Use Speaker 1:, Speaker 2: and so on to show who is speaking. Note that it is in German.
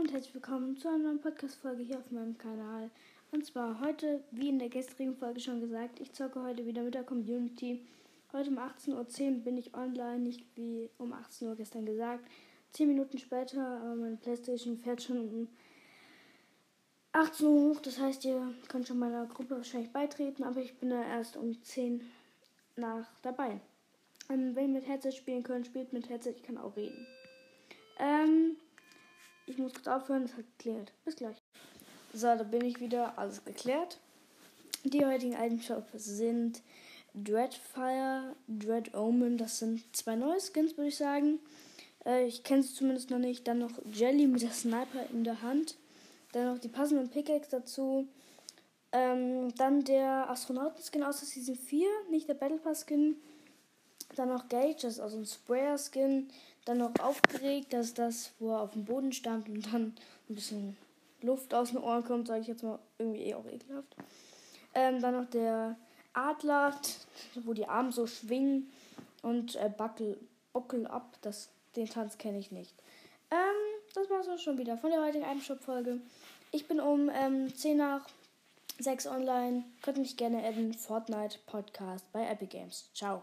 Speaker 1: und herzlich willkommen zu einer neuen Podcast-Folge hier auf meinem Kanal. Und zwar heute, wie in der gestrigen Folge schon gesagt, ich zocke heute wieder mit der Community. Heute um 18.10 Uhr bin ich online, nicht wie um 18 Uhr gestern gesagt. 10 Minuten später, aber meine Playstation fährt schon um 18 Uhr hoch. Das heißt, ihr könnt schon meiner Gruppe wahrscheinlich beitreten, aber ich bin da erst um 10 nach dabei. Ähm, wenn ihr mit Headset spielen könnt, spielt mit Headset, ich kann auch reden. Ähm, muss kurz aufhören, das hat geklärt. Bis gleich. So, da bin ich wieder. Alles geklärt. Die heutigen Items sind Dreadfire, Dread Omen. Das sind zwei neue Skins, würde ich sagen. Äh, ich kenne sie zumindest noch nicht. Dann noch Jelly mit der Sniper in der Hand. Dann noch die passenden Pickaxe dazu. Ähm, dann der Astronauten-Skin aus der Season 4, nicht der Battle Pass-Skin. Dann noch Gage, das ist also ein Sprayer-Skin. Dann noch aufgeregt, das ist das, wo er auf dem Boden stand und dann ein bisschen Luft aus den Ohren kommt, sage ich jetzt mal irgendwie eh auch ekelhaft. Ähm, dann noch der Adler, wo die Arme so schwingen und äh, buckle, buckle ab. Das, den Tanz kenne ich nicht. Ähm, das war's auch schon wieder von der heutigen Itemshop-Folge. Ich bin um ähm, 10 nach 6 online. Könnt mich gerne adden. Fortnite Podcast bei Epic Games. Ciao.